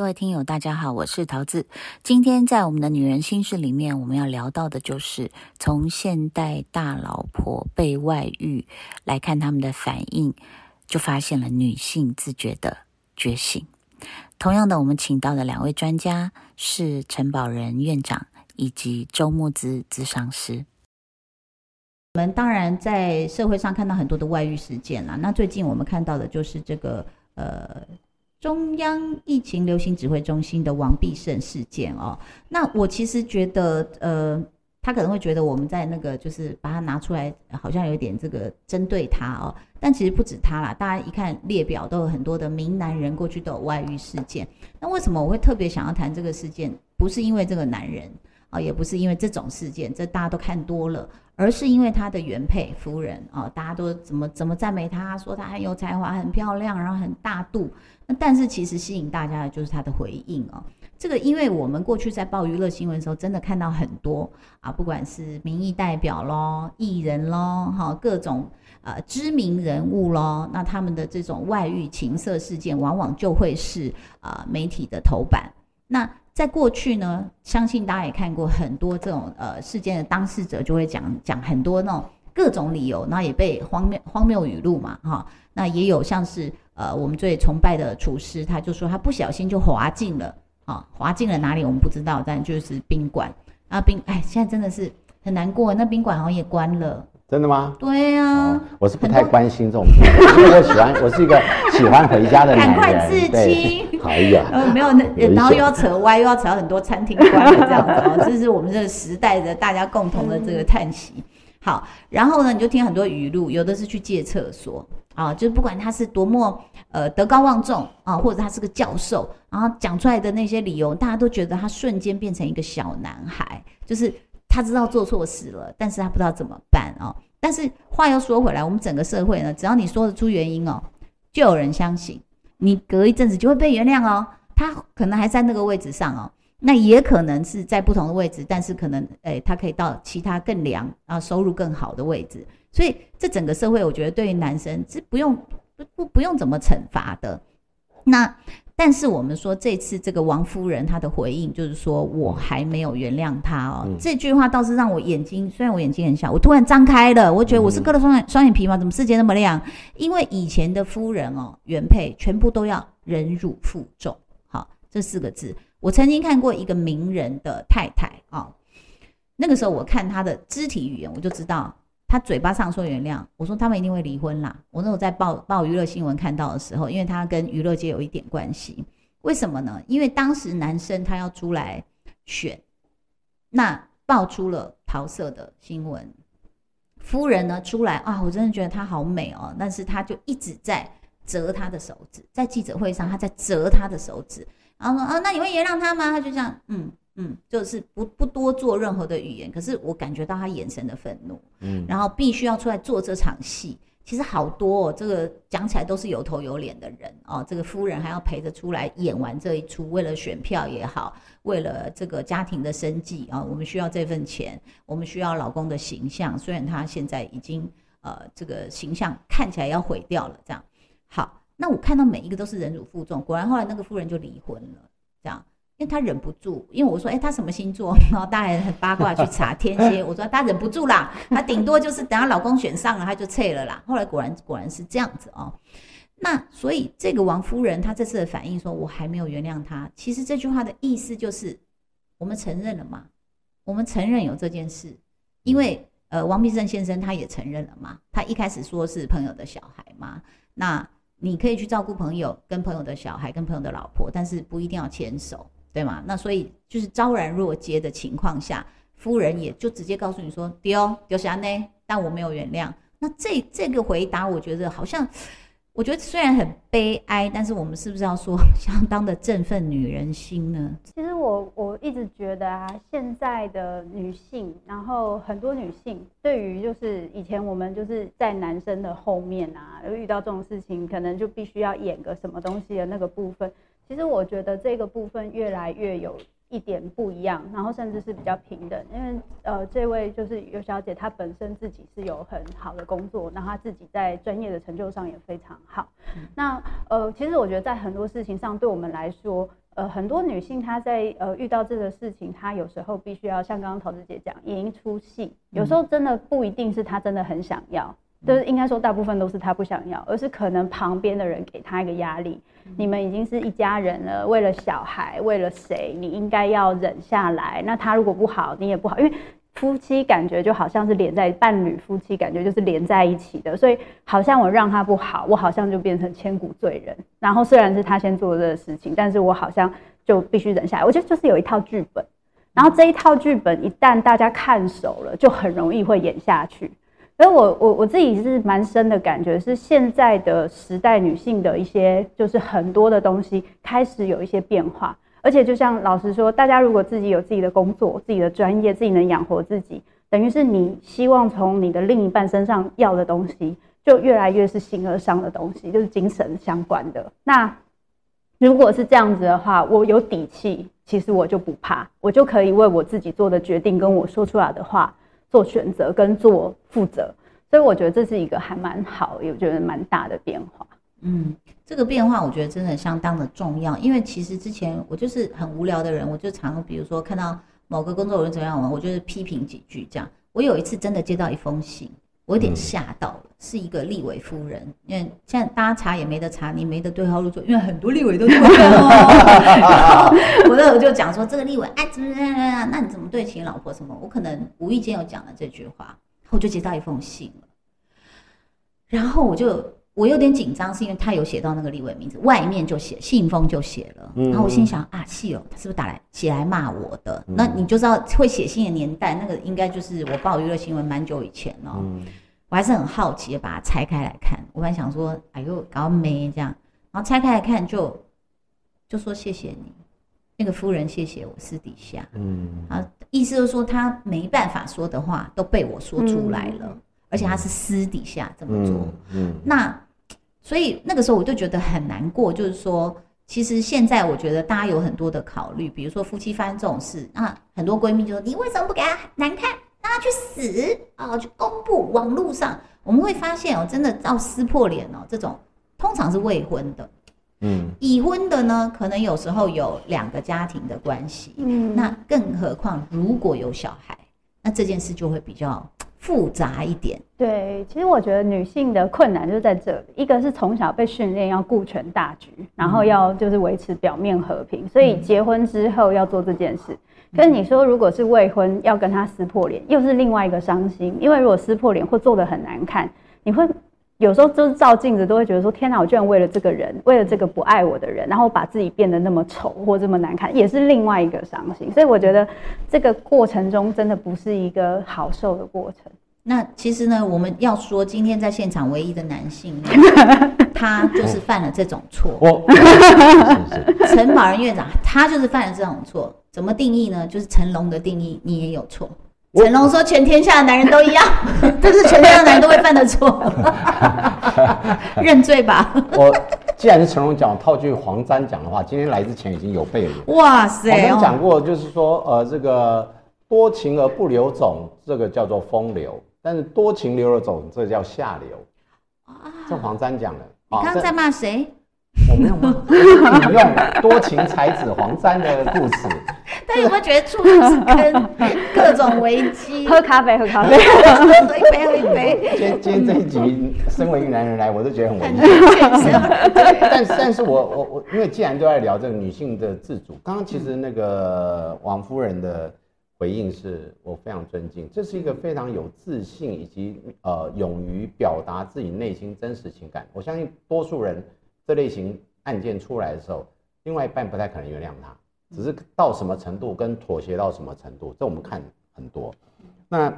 各位听友，大家好，我是桃子。今天在我们的女人心事里面，我们要聊到的就是从现代大老婆被外遇来看他们的反应，就发现了女性自觉的觉醒。同样的，我们请到的两位专家是陈宝仁院长以及周木子咨商师。我们当然在社会上看到很多的外遇事件啦，那最近我们看到的就是这个呃。中央疫情流行指挥中心的王必胜事件哦，那我其实觉得，呃，他可能会觉得我们在那个就是把它拿出来，好像有点这个针对他哦，但其实不止他啦，大家一看列表都有很多的名男人过去都有外遇事件，那为什么我会特别想要谈这个事件？不是因为这个男人啊，也不是因为这种事件，这大家都看多了。而是因为他的原配夫人啊，大家都怎么怎么赞美他，说他很有才华、很漂亮，然后很大度。那但是其实吸引大家的就是他的回应哦。这个因为我们过去在报娱乐新闻的时候，真的看到很多啊，不管是民意代表咯、艺人咯，哈，各种呃知名人物咯，那他们的这种外遇情色事件，往往就会是啊媒体的头版。那在过去呢，相信大家也看过很多这种呃事件的当事者就会讲讲很多那种各种理由，然后也被荒谬荒谬语录嘛哈。那也有像是呃我们最崇拜的厨师，他就说他不小心就滑进了啊，滑进了哪里我们不知道，但就是宾馆啊宾哎，现在真的是很难过，那宾馆好像也关了。真的吗？对呀，我是不太关心这种，因为我喜欢，我是一个喜欢回家的 男人。赶快自清！哎呀，呃，没有，那然后又要扯歪，又要扯到很多餐厅关了这样子 哦，这是我们这个时代的大家共同的这个叹息。好，然后呢，你就听很多语录，有的是去借厕所啊，就是不管他是多么呃德高望重啊，或者他是个教授，然后讲出来的那些理由，大家都觉得他瞬间变成一个小男孩，就是。他知道做错事了，但是他不知道怎么办哦。但是话又说回来，我们整个社会呢，只要你说得出原因哦，就有人相信，你隔一阵子就会被原谅哦。他可能还在那个位置上哦，那也可能是在不同的位置，但是可能诶，他可以到其他更良啊，收入更好的位置。所以这整个社会，我觉得对于男生是不用不不不用怎么惩罚的。那。但是我们说这次这个王夫人她的回应就是说我还没有原谅他哦，这句话倒是让我眼睛虽然我眼睛很小，我突然张开了，我觉得我是割了双眼双眼皮吗？怎么世界那么亮？因为以前的夫人哦，原配全部都要忍辱负重，好这四个字，我曾经看过一个名人的太太啊，那个时候我看她的肢体语言，我就知道。他嘴巴上说原谅，我说他们一定会离婚啦。我那时候在报报娱乐新闻看到的时候，因为他跟娱乐界有一点关系，为什么呢？因为当时男生他要出来选，那爆出了桃色的新闻，夫人呢出来啊，我真的觉得她好美哦，但是他就一直在折他的手指，在记者会上他在折他的手指，然后说啊，那你会原谅他吗？他就这样，嗯。嗯，就是不不多做任何的语言，可是我感觉到他眼神的愤怒，嗯，然后必须要出来做这场戏。其实好多哦，这个讲起来都是有头有脸的人哦。这个夫人还要陪着出来演完这一出，为了选票也好，为了这个家庭的生计啊，我们需要这份钱，我们需要老公的形象。虽然他现在已经呃这个形象看起来要毁掉了，这样好。那我看到每一个都是忍辱负重，果然后来那个夫人就离婚了，这样。因为他忍不住，因为我说，哎，他什么星座？然后大家很八卦去查天蝎。我说他忍不住啦，他顶多就是等他老公选上了，他就撤了啦。后来果然果然是这样子哦。那所以这个王夫人她这次的反应说，我还没有原谅他。其实这句话的意思就是，我们承认了嘛，我们承认有这件事。因为呃，王必胜先生他也承认了嘛，他一开始说是朋友的小孩嘛。那你可以去照顾朋友跟朋友的小孩跟朋友的老婆，但是不一定要牵手。对吗？那所以就是昭然若揭的情况下，夫人也就直接告诉你说：“丢丢啥呢？但我没有原谅。”那这这个回答，我觉得好像。我觉得虽然很悲哀，但是我们是不是要说相当的振奋女人心呢？其实我我一直觉得啊，现在的女性，然后很多女性对于就是以前我们就是在男生的后面啊，遇到这种事情，可能就必须要演个什么东西的那个部分。其实我觉得这个部分越来越有。一点不一样，然后甚至是比较平等，因为呃，这位就是尤小姐，她本身自己是有很好的工作，然后她自己在专业的成就上也非常好。那呃，其实我觉得在很多事情上，对我们来说，呃，很多女性她在呃遇到这个事情，她有时候必须要像刚刚桃子姐讲演一出戏，有时候真的不一定是她真的很想要，就是应该说大部分都是他不想要，而是可能旁边的人给他一个压力，你们已经是一家人了，为了小孩，为了谁，你应该要忍下来。那他如果不好，你也不好，因为。夫妻感觉就好像是连在伴侣，夫妻感觉就是连在一起的，所以好像我让他不好，我好像就变成千古罪人。然后虽然是他先做这个事情，但是我好像就必须忍下来。我觉得就是有一套剧本，然后这一套剧本一旦大家看熟了，就很容易会演下去。所以我我我自己是蛮深的感觉，是现在的时代女性的一些就是很多的东西开始有一些变化。而且，就像老实说，大家如果自己有自己的工作、自己的专业、自己能养活自己，等于是你希望从你的另一半身上要的东西，就越来越是形而上的东西，就是精神相关的。那如果是这样子的话，我有底气，其实我就不怕，我就可以为我自己做的决定跟我说出来的话做选择跟做负责。所以我觉得这是一个还蛮好，也觉得蛮大的变化。嗯，这个变化我觉得真的相当的重要，因为其实之前我就是很无聊的人，我就常比如说看到某个工作人员怎么样，我就是批评几句这样。我有一次真的接到一封信，我有点吓到了，是一个立委夫人，因为现在大家查也没得查，你没得对号入座，因为很多立委都这样哦。我那时候就讲说这个立委哎怎么怎么怎么，那你怎么对起你老婆什么？我可能无意间有讲了这句话，我就接到一封信了，然后我就。我有点紧张，是因为他有写到那个立委名字，外面就写信封就写了，然后我心想啊，气哦，他是不是打来写来骂我的？那你就知道会写信的年代，那个应该就是我报娱乐新闻蛮久以前哦。我还是很好奇的把它拆开来看，我本来想说，哎呦，搞没这样，然后拆开来看就就说谢谢你，那个夫人谢谢我私底下，嗯，啊，意思就是说他没办法说的话都被我说出来了。而且他是私底下这么做，嗯，那所以那个时候我就觉得很难过，就是说，其实现在我觉得大家有很多的考虑，比如说夫妻发生这种事，那很多闺蜜就说：“你为什么不给他难看，让他去死啊？去公布网络上。”我们会发现哦，真的要撕破脸哦，这种通常是未婚的，嗯，已婚的呢，可能有时候有两个家庭的关系，嗯，那更何况如果有小孩，那这件事就会比较。复杂一点，对，其实我觉得女性的困难就是在这里，一个是从小被训练要顾全大局，然后要就是维持表面和平，所以结婚之后要做这件事。可是你说如果是未婚要跟他撕破脸，又是另外一个伤心，因为如果撕破脸或做的很难看，你会。有时候就是照镜子都会觉得说天哪，我居然为了这个人，为了这个不爱我的人，然后把自己变得那么丑或这么难看，也是另外一个伤心。所以我觉得这个过程中真的不是一个好受的过程。那其实呢，我们要说今天在现场唯一的男性，他就是犯了这种错。陈宝仁院长他就是犯了这种错，怎么定义呢？就是成龙的定义，你也有错。成龙说：“全天下的男人都一样，但是全天下的男人都会犯的错，认罪吧。”我既然是成龙讲，套句黄沾讲的话，今天来之前已经有备了。哇塞！我们讲过，就是说，呃，这个多情而不留种，这个叫做风流；但是多情留了种，这叫下流。啊，这黄沾讲的。你刚刚在骂谁？我没有吗？引用多情才子黄沾的故事。但有没有觉得处处是跟，各种危机？喝咖啡，喝咖啡，喝一杯，喝一杯。今今天这一集，身为一个男人来，我都觉得很危险。但但是我我我，因为既然都在聊这个女性的自主，刚刚其实那个王夫人的回应是我非常尊敬，这是一个非常有自信以及呃勇于表达自己内心真实情感。我相信多数人。这类型案件出来的时候，另外一半不太可能原谅他，只是到什么程度跟妥协到什么程度，这我们看很多。那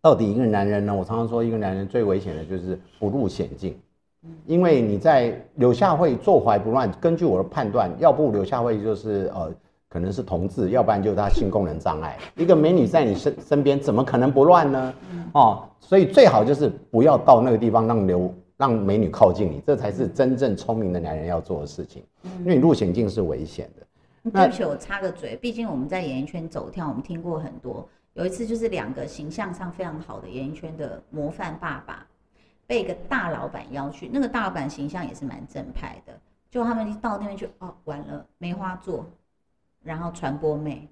到底一个男人呢？我常常说，一个男人最危险的就是不入险境，因为你在柳下惠坐怀不乱。根据我的判断，要不柳下惠就是呃可能是同志，要不然就是他性功能障碍。一个美女在你身身边，怎么可能不乱呢？哦，所以最好就是不要到那个地方让刘。让美女靠近你，这才是真正聪明的男人要做的事情。因为你入险境是危险的。对不起，我插个嘴，毕竟我们在演艺圈走跳，我们听过很多。有一次就是两个形象上非常好的演艺圈的模范爸爸，被一个大老板邀去，那个大老板形象也是蛮正派的，就他们一到那边去，哦，完了，梅花座，然后传播妹，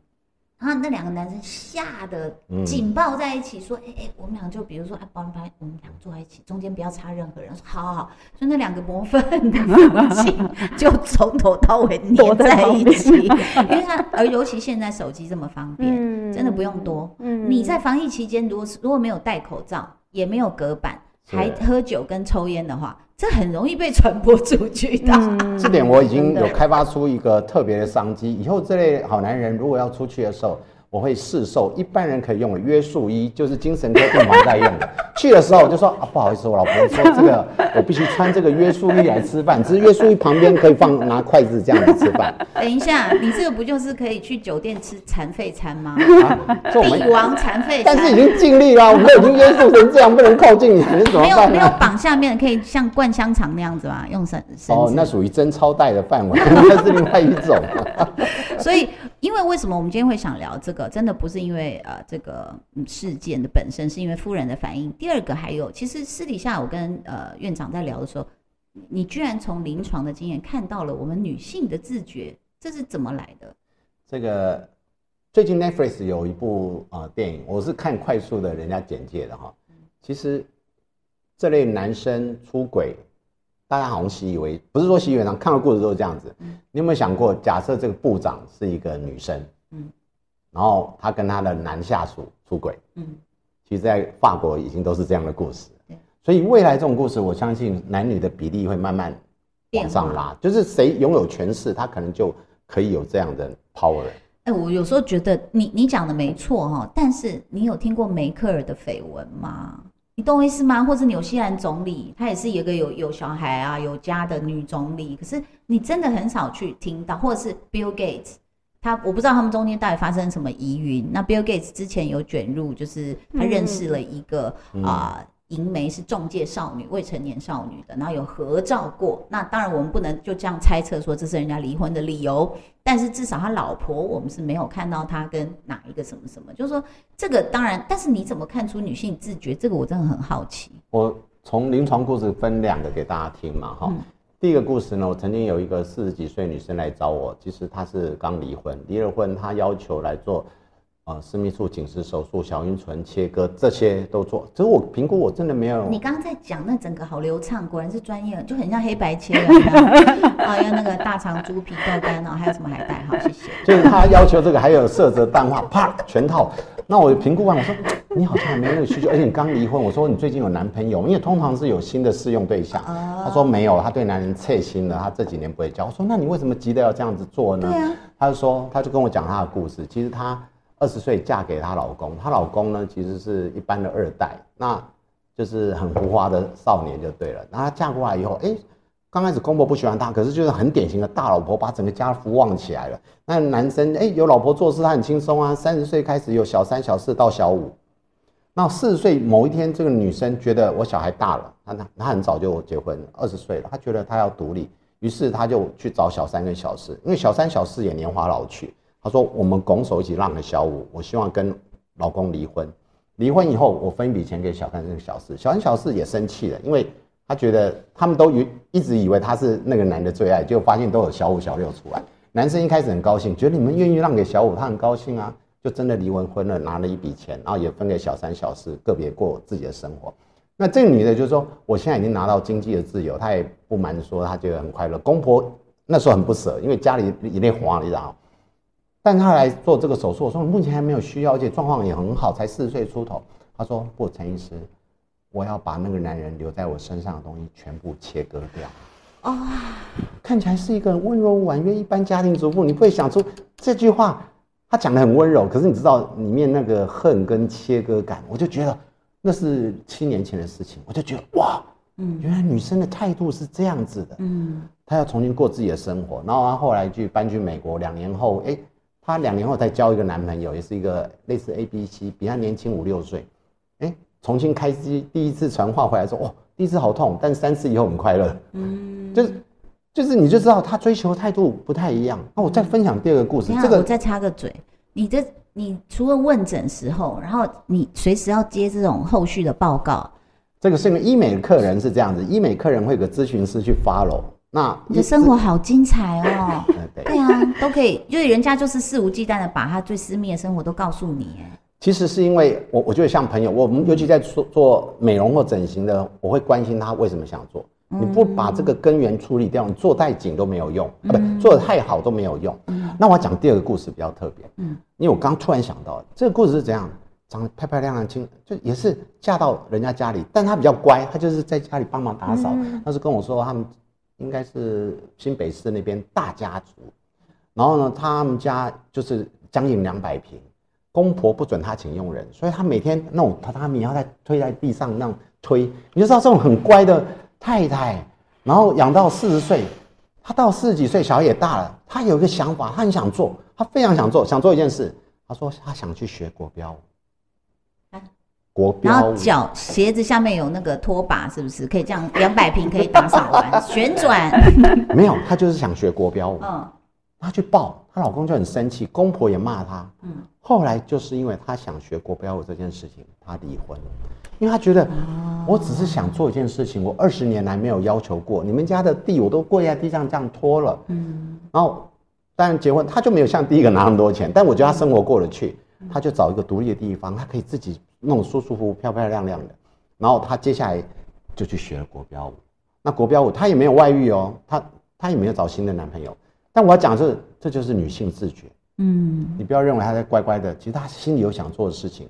然后那两个男生吓得嗯紧抱在一起，说：“哎、哎、我们俩就比如说，哎、保安牌，我们俩坐在一起，中间不要插任何人。”说：“好好好。”所以那两个模范的父亲就从头到尾黏在一起，因为他而尤其现在手机这么方便，嗯真的不用多。嗯你在防疫期间，如果是如果没有戴口罩，也没有隔板，是还喝酒跟抽烟的话，这很容易被传播出去的。嗯这点我已经有开发出一个特别的商机。以后这类好男人如果要出去的时候，我会试售一般人可以用的约束衣，就是精神科病房在用的。去的时候我就说啊，不好意思，我老婆说这个 我必须穿这个约束衣来吃饭，只是约束衣旁边可以放拿筷子这样子吃饭 等一下，你这个不就是可以去酒店吃残废餐吗？啊。这我们帝王残废餐，但是已经尽力了，我们都已经约束成这样，不能靠近你，你怎么没有没有？绑下面，可以像灌香肠那样子吗？用绳绳哦，那属于真超带的范围，那是另外一种。所以，因为为什么我们今天会想聊这个，真的不是因为呃这个事件的本身，是因为夫人的反应。第二个还有，其实私底下我跟呃院长在聊的时候，你居然从临床的经验看到了我们女性的自觉，这是怎么来的？这个最近 Netflix 有一部呃电影，我是看快速的人家简介的哈。其实这类男生出轨，大家好像习以为，不是说习以为常，看到故事都是这样子。你有没有想过，假设这个部长是一个女生，嗯然后她跟她的男下属出轨，嗯，其实，在法国已经都是这样的故事。所以未来这种故事，我相信男女的比例会慢慢往上拉，就是谁拥有权势，他可能就可以有这样的 power。哎、我有时候觉得你你讲的没错哈，但是你有听过梅克尔的绯闻吗？你懂我意思吗？或者纽西兰总理，她也是一个有有小孩啊、有家的女总理，可是你真的很少去听到，或者是 Bill Gates，他我不知道他们中间到底发生什么疑云。那 Bill Gates 之前有卷入，就是他认识了一个嗯啊。银媒是中介少女，未成年少女的，然后有合照过。那当然，我们不能就这样猜测说这是人家离婚的理由，但是至少他老婆，我们是没有看到他跟哪一个什么什么，就是说这个当然，但是你怎么看出女性自觉？这个我真的很好奇。我从临床故事分两个给大家听嘛，哈、嗯第一个故事呢，我曾经有一个四十几岁女生来找我，其实她是刚离婚，离了婚，她要求来做呃私密处紧实手术、小阴唇切割，这些都做。只是我评估我真的没有，你刚刚在讲那整个好流畅，果然是专业，就很像黑白切 啊，要那个大肠猪皮豆干哦，还有什么海带？好，谢谢。就是他要求这个，还有色泽淡化，啪全套。那我评估完，我说你好像还没那个需求，而且你刚离婚。我说你最近有男朋友？因为通常是有新的试用对象。哦他说没有，他对男人切心了，他这几年不会交。我说那你为什么急着要这样子做呢？对啊，他就说，他就跟我讲他的故事。其实她二十岁嫁给她老公，她老公呢其实是一般的二代，那就是很浮华的少年就对了。那她嫁过来以后，哎，刚开始公婆不喜欢她，可是就是很典型的大老婆，把整个家福旺起来了。那男生哎有老婆做事，他很轻松啊。三十岁开始有小三、小四到小五，那四十岁某一天，这个女生觉得我小孩大了，她她她很早就结婚，二十岁了，她觉得她要独立，于是她就去找小三跟小四，因为小三小四也年华老去。她说我们拱手一起让给小五，我希望跟老公离婚。离婚以后，我分一笔钱给小三跟小四，小三小四也生气了，因为他觉得他们都以一直以为他是那个男的最爱，结果发现都有小五小六出来。男生一开始很高兴，觉得你们愿意让给小五，他很高兴啊，就真的离完婚了，拿了一笔钱，然后也分给小三小四，个别过自己的生活。那这个女的就说，我现在已经拿到经济的自由，她也不瞒说，她觉得很快乐。公婆那时候很不舍，因为家里眼泪花了，你知道。但他来做这个手术，我说目前还没有需要，而且状况也很好，才四十岁出头。他说不，陈医师，我要把那个男人留在我身上的东西全部切割掉。哦，看起来是一个温柔婉约一般家庭主妇，你不会想出这句话。他讲的很温柔，可是你知道里面那个恨跟切割感，我就觉得那是七年前的事情，我就觉得哇，嗯原来女生的态度是这样子的。嗯她要重新过自己的生活，然后她后来去搬去美国，两年后，哎，她两年后再交一个男朋友，也是一个类似 A B C，比她年轻五六岁，哎，重新开机，第一次传话回来说，哦，第一次好痛，但三次以后很快乐，嗯，就是就是你就知道她追求态度不太一样。那我再分享第二个故事这个我再插个嘴，你这你除了问诊时候，然后你随时要接这种后续的报告，这个是因为医美的客人是这样子，医美客人会有个咨询师去 follow，那你的生活好精彩哦。呃 对，对啊，都可以，因为人家就是肆无忌惮的把他最私密的生活都告诉你，哎，其实是因为我我觉得像朋友，我们尤其在做做美容或整形的，我会关心他为什么想做。你不把这个根源处理掉，你做太紧都没有用，啊，不，做的太好都没有用。那我要讲第二个故事比较特别，嗯，因为我刚突然想到，这个故事是怎样，长得漂漂亮亮、清，就也是嫁到人家家里，但她比较乖，她就是在家里帮忙打扫。她是跟我说，他们应该是新北市那边大家族，然后呢，他们家就是将近两百平，公婆不准他请佣人，所以他每天那种榻榻米要在推在地上那样推，你就知道这种很乖的太太，然后养到四十岁，他到四十几岁，小孩也大了，他有一个想法，他很想做，他非常想做，想做一件事，他说他想去学国标舞。啊，国然后脚鞋子下面有那个拖把，是不是？可以这样 两百平可以打扫完，旋转，没有，她就是想学国标。舞，嗯。她去报，她老公就很生气，公婆也骂她。嗯，后来就是因为她想学国标舞这件事情，她离婚了，因为她觉得我只是想做一件事情，我二十年来没有要求过，你们家的地我都跪在地上这样拖了，嗯。然后当然结婚，她就没有像第一个拿那么多钱，但我觉得她生活过得去，她就找一个独立的地方，她可以自己弄舒舒服服、漂漂亮亮的，然后她接下来就去学了国标舞。那国标舞她也没有外遇哦，她她也没有找新的男朋友。但我要讲的是，这就是女性自觉。嗯，你不要认为她在乖乖的，其实她心里有想做的事情。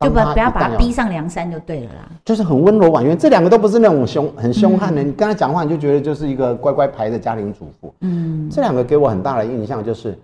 就不当她不要把他逼上梁山就对了啦。就是很温柔婉约。这两个都不是那种凶很凶悍的，你跟她讲话你就觉得就是一个乖乖牌的家庭主妇。嗯这两个给我很大的印象，就是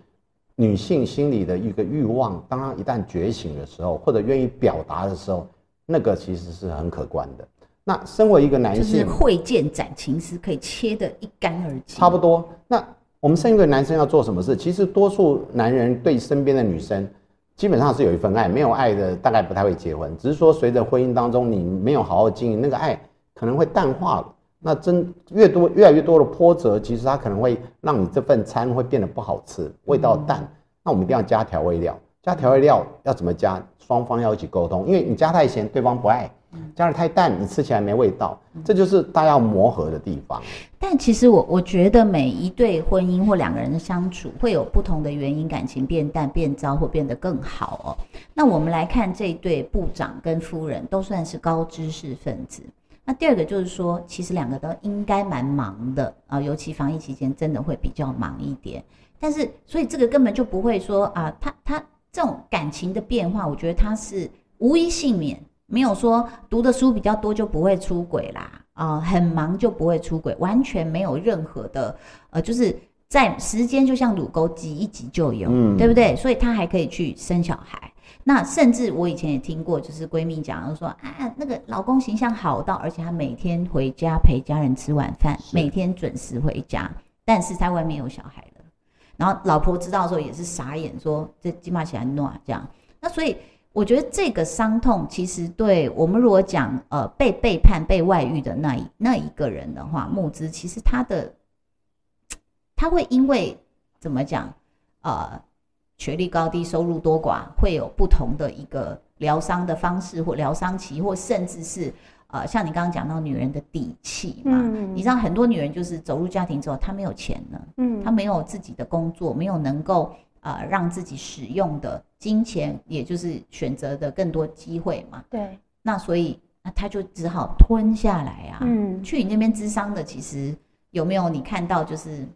女性心里的一个欲望，当她一旦觉醒的时候，或者愿意表达的时候，那个其实是很可观的。那身为一个男就是性，会见斩情丝，可以切得一干二净。差不多。那我们身为一个男生要做什么事？其实多数男人对身边的女生，基本上是有一份爱，没有爱的大概不太会结婚。只是说随着婚姻当中你没有好好经营，那个爱可能会淡化了。那真越多越来越多的波折，其实它可能会让你这份餐会变得不好吃，味道淡。那我们一定要加调味料，加调味料要怎么加？双方要一起沟通，因为你加太咸，对方不爱；加的太淡，你吃起来没味道。这就是大家要磨合的地方。但其实我我觉得每一对婚姻或两个人的相处会有不同的原因，感情变淡、变糟或变得更好哦。那我们来看这一对部长跟夫人都算是高知识分子。那第二个就是说，其实两个都应该蛮忙的啊，尤其防疫期间真的会比较忙一点。但是，所以这个根本就不会说啊，他他这种感情的变化，我觉得他是无一幸免，没有说读的书比较多就不会出轨啦，啊、很忙就不会出轨，完全没有任何的呃，就是在时间就像乳沟挤一挤就有，嗯对不对？所以他还可以去生小孩。那甚至我以前也听过，就是闺蜜讲说啊，那个老公形象好到，而且他每天回家陪家人吃晚饭，每天准时回家，但是在外面有小孩了。然后老婆知道的时候也是傻眼，说这金马起来暖这样。那所以我觉得这个伤痛，其实对我们如果讲呃被背叛、被外遇的那一那一个人的话，木之其实他的他会因为怎么讲呃学历高低、收入多寡，会有不同的一个疗伤的方式，或疗伤期，或甚至是呃像你刚刚讲到女人的底气嘛，嗯你知道很多女人就是走入家庭之后，她没有钱了。嗯她没有自己的工作，没有能够呃让自己使用的金钱，也就是选择的更多机会嘛。对，那所以那她就只好吞下来啊。嗯，去你那边咨商的，其实有没有你看到就是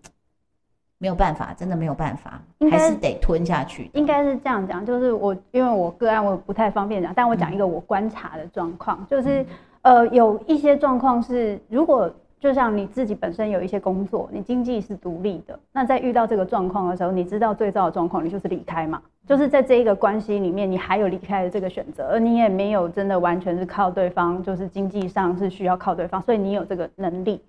没有办法，真的没有办法，应该还是得吞下去的。应该是这样讲，就是我因为我个案我不太方便讲，但我讲一个我观察的状况，就是呃有一些状况是，如果就像你自己本身有一些工作，你经济是独立的，那在遇到这个状况的时候，你知道最糟的状况，你就是离开嘛，就是在这一个关系里面，你还有离开的这个选择，而你也没有真的完全是靠对方，就是经济上是需要靠对方，所以你有这个能力，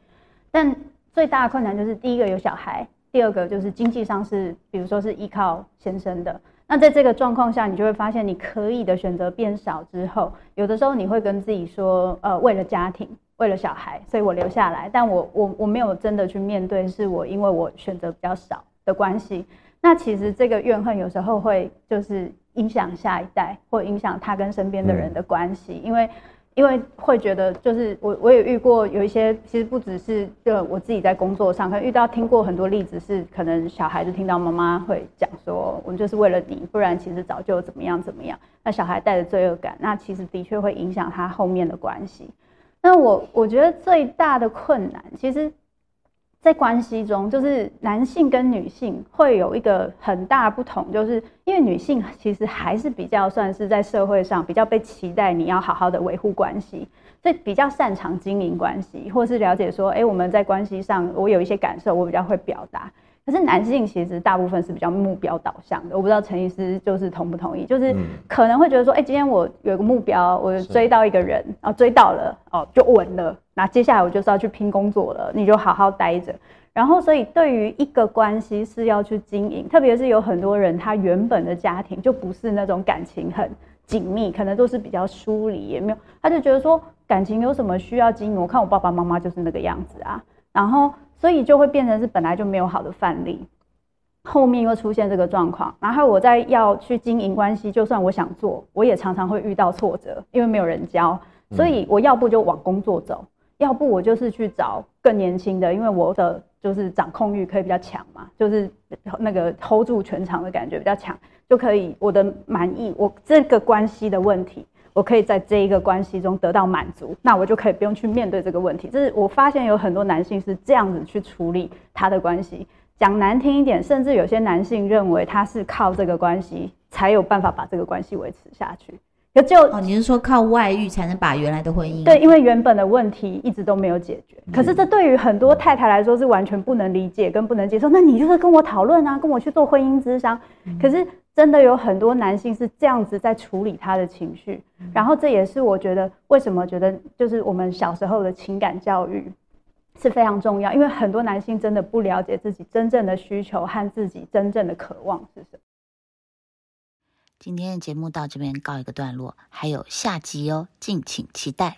但最大的困难就是第一个有小孩，第二个就是经济上是，比如说是依靠先生的。那在这个状况下，你就会发现你可以的选择变少之后，有的时候你会跟自己说，呃，为了家庭，为了小孩，所以我留下来，但我我我没有真的去面对，是我因为我选择比较少的关系。那其实这个怨恨有时候会就是影响下一代，或影响他跟身边的人的关系，因为因为会觉得，就是我我也遇过有一些，其实不只是就我自己在工作上，可能遇到听过很多例子，是可能小孩子听到妈妈会讲说，我就是为了你，不然其实早就怎么样怎么样。那小孩带着罪恶感，那其实的确会影响他后面的关系。那我我觉得最大的困难，其实。在关系中，就是男性跟女性会有一个很大不同，就是因为女性其实还是比较算是在社会上比较被期待，你要好好的维护关系，所以比较擅长经营关系，或是了解说，哎，我们在关系上，我有一些感受，我比较会表达。可是男性其实大部分是比较目标导向的，我不知道陈医师就是同不同意，就是可能会觉得说，哎，今天我有个目标，我追到一个人，然后追到了，哦，就稳了。那接下来我就是要去拼工作了，你就好好待着。然后，所以对于一个关系是要去经营，特别是有很多人他原本的家庭就不是那种感情很紧密，可能都是比较疏离，也没有，他就觉得说感情有什么需要经营？我看我爸爸妈妈就是那个样子啊，然后。所以就会变成是本来就没有好的范例，后面又出现这个状况，然后我再要去经营关系，就算我想做，我也常常会遇到挫折，因为没有人教，所以我要不就往工作走，要不我就是去找更年轻的，因为我的就是掌控欲可以比较强嘛，就是那个 hold 住全场的感觉比较强，就可以我的满意，我这个关系的问题。我可以在这一个关系中得到满足，那我就可以不用去面对这个问题。这是我发现有很多男性是这样子去处理他的关系。讲难听一点，甚至有些男性认为他是靠这个关系才有办法把这个关系维持下去。可就哦，你是说靠外遇才能把原来的婚姻？对，因为原本的问题一直都没有解决。可是这对于很多太太来说是完全不能理解跟不能接受。那你就是跟我讨论啊，跟我去做婚姻咨商。可是。真的有很多男性是这样子在处理他的情绪，然后这也是我觉得为什么觉得就是我们小时候的情感教育是非常重要，因为很多男性真的不了解自己真正的需求和自己真正的渴望是什么。今天的节目到这边告一个段落，还有下集哦，敬请期待。